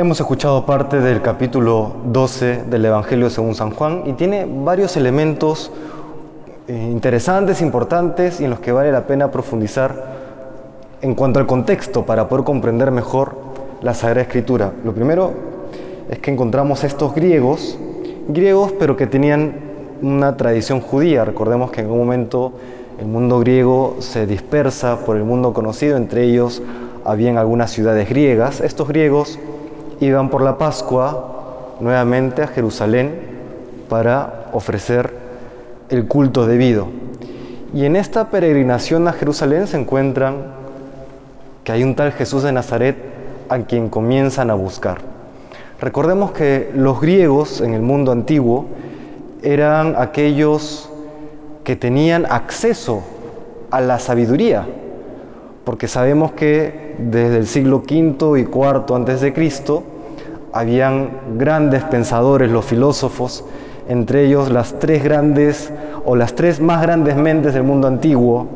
Hemos escuchado parte del capítulo 12 del Evangelio según San Juan y tiene varios elementos eh, interesantes, importantes y en los que vale la pena profundizar en cuanto al contexto para poder comprender mejor la Sagrada Escritura. Lo primero es que encontramos estos griegos, griegos pero que tenían una tradición judía. Recordemos que en un momento el mundo griego se dispersa por el mundo conocido, entre ellos habían algunas ciudades griegas. Estos griegos iban por la Pascua nuevamente a Jerusalén para ofrecer el culto debido. Y en esta peregrinación a Jerusalén se encuentran que hay un tal Jesús de Nazaret a quien comienzan a buscar. Recordemos que los griegos en el mundo antiguo eran aquellos que tenían acceso a la sabiduría, porque sabemos que desde el siglo V y IV antes de Cristo habían grandes pensadores, los filósofos, entre ellos las tres grandes o las tres más grandes mentes del mundo antiguo,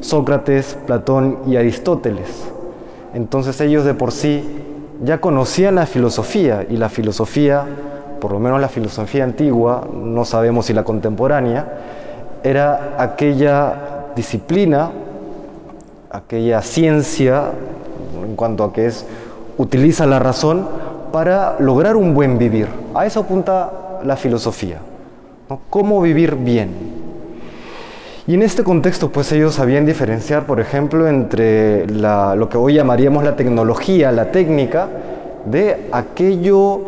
Sócrates, Platón y Aristóteles. Entonces ellos de por sí ya conocían la filosofía y la filosofía, por lo menos la filosofía antigua, no sabemos si la contemporánea, era aquella disciplina aquella ciencia, en cuanto a que es, utiliza la razón para lograr un buen vivir. A eso apunta la filosofía. ¿Cómo vivir bien? Y en este contexto, pues ellos sabían diferenciar, por ejemplo, entre lo que hoy llamaríamos la tecnología, la técnica, de aquello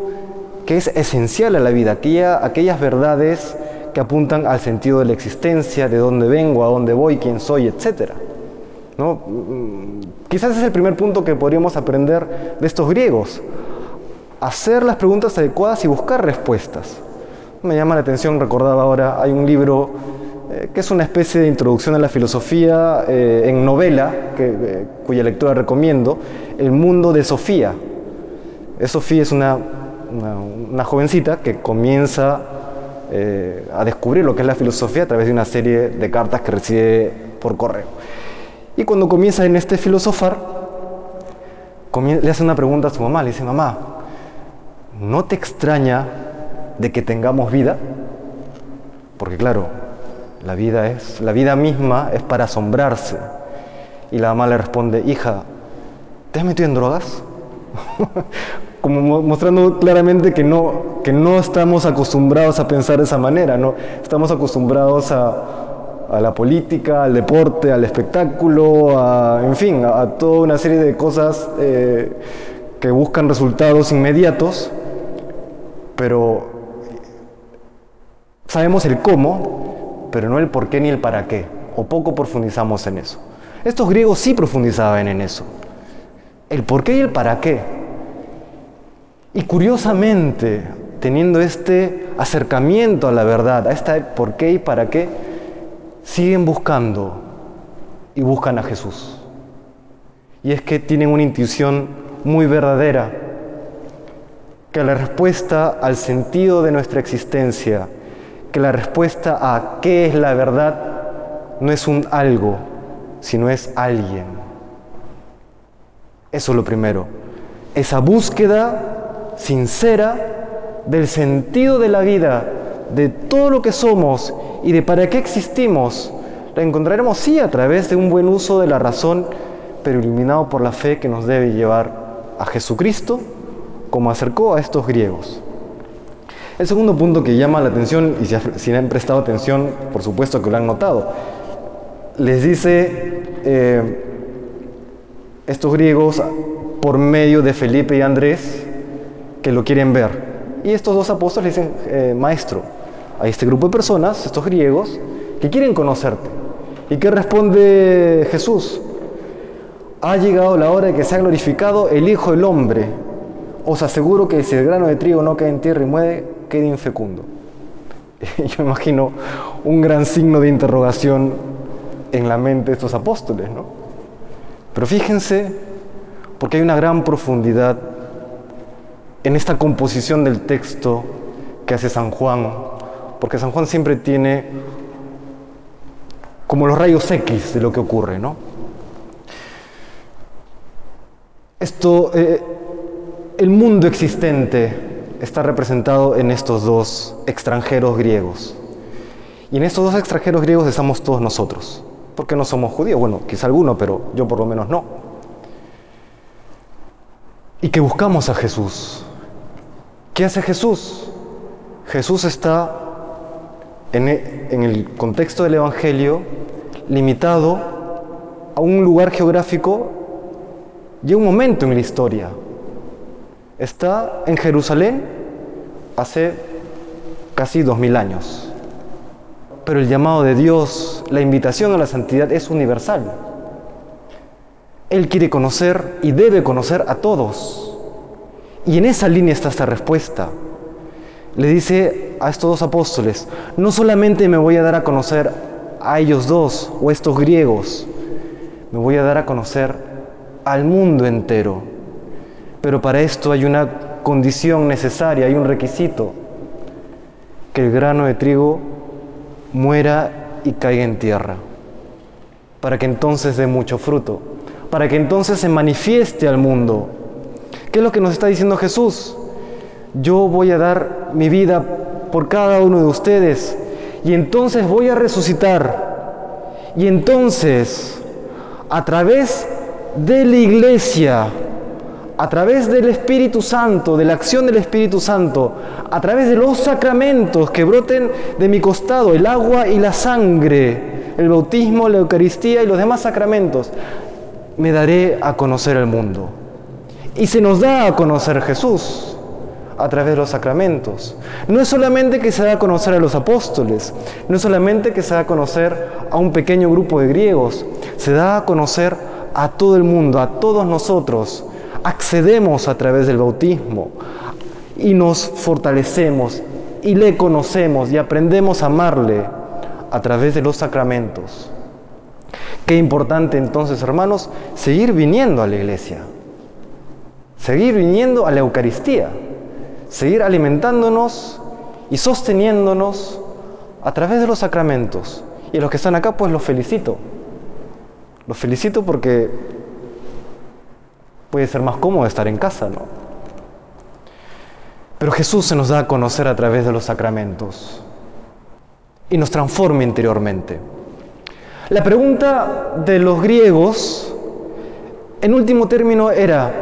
que es esencial a la vida, aquellas verdades que apuntan al sentido de la existencia, de dónde vengo, a dónde voy, quién soy, etcétera. ¿no? Quizás es el primer punto que podríamos aprender de estos griegos. Hacer las preguntas adecuadas y buscar respuestas. Me llama la atención, recordaba ahora, hay un libro eh, que es una especie de introducción a la filosofía eh, en novela, eh, cuya lectura recomiendo, El mundo de Sofía. Sofía es una, una, jovencita que comienza a descubrir lo que es la filosofía a través de una serie de cartas que recibe por correo. Y cuando comienza en este filosofar, le hace una pregunta a su mamá, le dice, mamá, ¿no te extraña de que tengamos vida? Porque claro, la vida es, la vida misma es para asombrarse. Y la mamá le responde, hija, ¿te has metido en drogas? Como mostrando claramente que no, que no estamos acostumbrados a pensar de esa manera, ¿no? Estamos acostumbrados a, a la política, al deporte, al espectáculo, a, en fin, a, toda una serie de cosas eh, que buscan resultados inmediatos, pero sabemos el cómo, pero no el por qué ni el para qué, o poco profundizamos en eso. Estos griegos sí profundizaban en eso, el por qué y el para qué. Y curiosamente, teniendo este acercamiento a la verdad, a este por qué y para qué, siguen buscando y buscan a Jesús. Y es que tienen una intuición muy verdadera, que la respuesta al sentido de nuestra existencia, que la respuesta a qué es la verdad, no es un algo, sino es alguien. Eso es lo primero. Esa búsqueda sincera del sentido de la vida, de todo lo que somos y de para qué existimos, la encontraremos sí a través de un buen uso de la razón, pero iluminado por la fe que nos debe llevar a Jesucristo, como acercó a estos griegos. El segundo punto que llama la atención, y si han prestado atención, por supuesto que lo han notado, les dice eh, estos griegos por medio de Felipe y Andrés que lo quieren ver. Y estos dos apóstoles dicen, eh, maestro, a este grupo de personas, estos griegos, que quieren conocerte. ¿Y qué responde Jesús? Ha llegado la hora de que sea glorificado el Hijo del Hombre. Os aseguro que si el grano de trigo no cae en tierra y muere, queda infecundo. Yo imagino un gran signo de interrogación en la mente de estos apóstoles, ¿no? Pero fíjense, porque hay una gran profundidad en esta composición del texto que hace San Juan porque San Juan siempre tiene como los rayos X de lo que ocurre, ¿no? Esto, eh, el mundo existente está representado en estos dos extranjeros griegos. Y en estos dos extranjeros griegos estamos todos nosotros. Porque no somos judíos. Bueno, quizá alguno, pero yo por lo menos no. Y que buscamos a Jesús. ¿Qué hace Jesús? Jesús está en e, el contexto del Evangelio limitado a un lugar geográfico y a un momento en la historia. Está en Jerusalén hace casi dos mil años. Pero el llamado de Dios, la invitación a la santidad es universal. Él quiere conocer y debe conocer a todos. Y en esa línea está esta respuesta. Le dice a estos dos apóstoles, no solamente me voy a dar a conocer a ellos dos o estos griegos, me voy a dar a conocer al mundo entero. Pero para esto hay una condición necesaria, hay un requisito, que el grano de trigo muera y caiga en tierra, para que entonces dé mucho fruto, para que entonces se manifieste al mundo. ¿Qué es lo que nos está diciendo Jesús? Yo voy a dar mi vida por cada uno de ustedes y entonces voy a resucitar. Y entonces, a través de la iglesia, a través del Espíritu Santo, de la acción del Espíritu Santo, a través de los sacramentos que broten de mi costado, el agua y la sangre, el bautismo, la Eucaristía y los demás sacramentos, me daré a conocer al mundo. Y se nos da a conocer Jesús a través de los sacramentos. No es solamente que se da a conocer a los apóstoles, no es solamente que se da a conocer a un pequeño grupo de griegos, se da a conocer a todo el mundo, a todos nosotros, accedemos a través del bautismo y nos fortalecemos y le conocemos y aprendemos a amarle a través de los sacramentos. Qué importante entonces, hermanos, seguir viniendo a la iglesia, seguir viniendo a la Eucaristía, seguir alimentándonos y sosteniéndonos a través de los sacramentos. Y a los que están acá, pues los felicito. Los felicito porque puede ser más cómodo estar en casa, ¿no? Pero Jesús se nos da a conocer a través de los sacramentos y nos transforma interiormente. La pregunta de los griegos, en último término, era,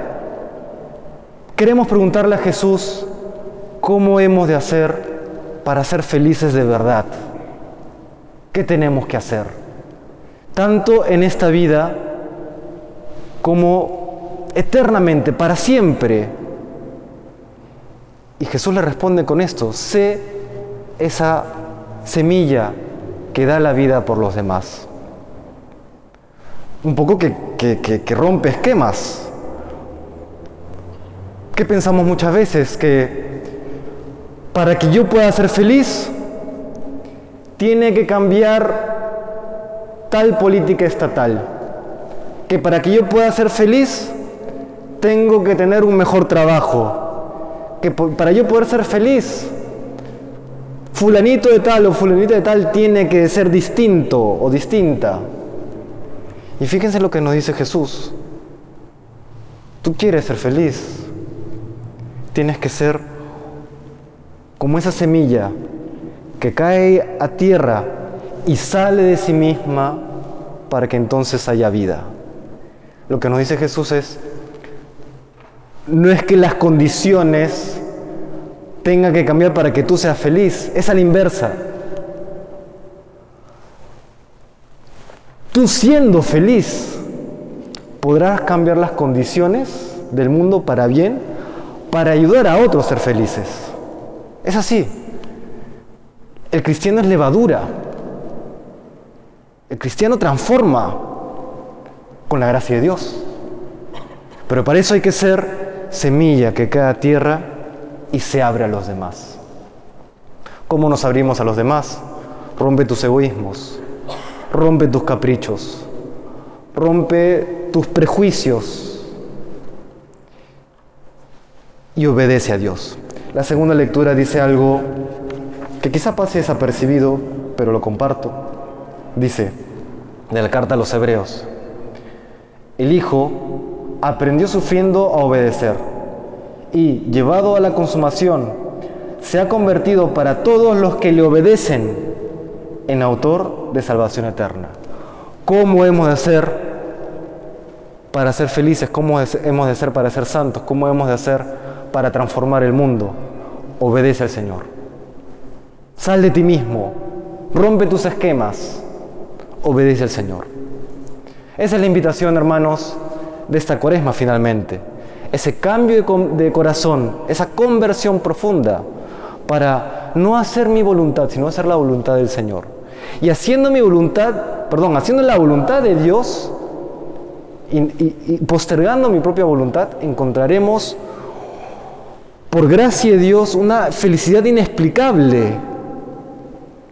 queremos preguntarle a Jesús cómo hemos de hacer para ser felices de verdad. ¿Qué tenemos que hacer? Tanto en esta vida como eternamente, para siempre. Y Jesús le responde con esto, sé esa semilla que da la vida por los demás. Un poco que, que, rompe esquemas. ¿Qué pensamos muchas veces? Que para que yo pueda ser feliz, tiene que cambiar tal política estatal. Que para que yo pueda ser feliz, tengo que tener un mejor trabajo, que para yo poder ser feliz, fulanito de tal o fulanita de tal tiene que ser distinto o distinta. Y fíjense lo que nos dice Jesús. Tú quieres ser feliz, tienes que ser como esa semilla que cae a tierra y sale de sí misma para que entonces haya vida. Lo que nos dice Jesús es, no es que las condiciones tengan que cambiar para que tú seas feliz, es a la inversa. Tú siendo feliz, podrás cambiar las condiciones del mundo para bien, para ayudar a otros a ser felices. Es así. El cristiano es levadura. El cristiano transforma con la gracia de Dios. Pero para eso hay que ser semilla que cae a tierra y se abre a los demás. ¿Cómo nos abrimos a los demás? Rompe tus egoísmos, rompe tus caprichos, rompe tus prejuicios y obedece a Dios. La segunda lectura dice algo que quizá pase desapercibido, pero lo comparto. Dice, de la carta a los hebreos, el Hijo aprendió sufriendo a obedecer y llevado a la consumación, se ha convertido para todos los que le obedecen en autor de salvación eterna. ¿Cómo hemos de ser para ser felices? ¿Cómo hemos de ser para ser santos? ¿Cómo hemos de ser para transformar el mundo? Obedece al Señor. Sal de ti mismo, rompe tus esquemas, obedece al Señor. Esa es la invitación, hermanos, de esta cuaresma finalmente. Ese cambio de, corazón, esa conversión profunda para no hacer mi voluntad, sino hacer la voluntad del Señor. Y haciendo mi voluntad, perdón, haciendo la voluntad de Dios y, y postergando mi propia voluntad, encontraremos, por gracia de Dios, una felicidad inexplicable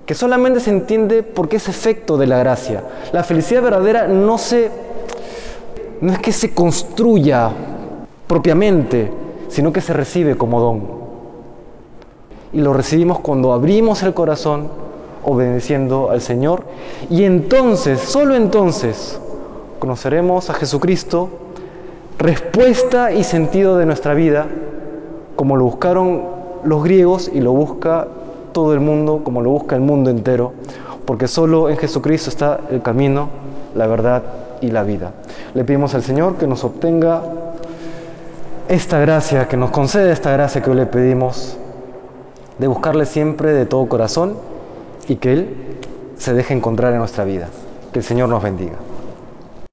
que solamente se entiende porque es efecto de la gracia. La felicidad verdadera no se no es que se construya propiamente, sino que se recibe como don. Y lo recibimos cuando abrimos el corazón obedeciendo al Señor y entonces, solo entonces, conoceremos a Jesucristo, respuesta y sentido de nuestra vida, como lo buscaron los griegos y lo busca todo el mundo como lo busca el mundo entero, porque solo en Jesucristo está el camino, la verdad y la vida. Le pedimos al Señor que nos obtenga esta gracia, que nos conceda esta gracia que hoy le pedimos, de buscarle siempre de todo corazón y que Él se deje encontrar en nuestra vida. Que el Señor nos bendiga.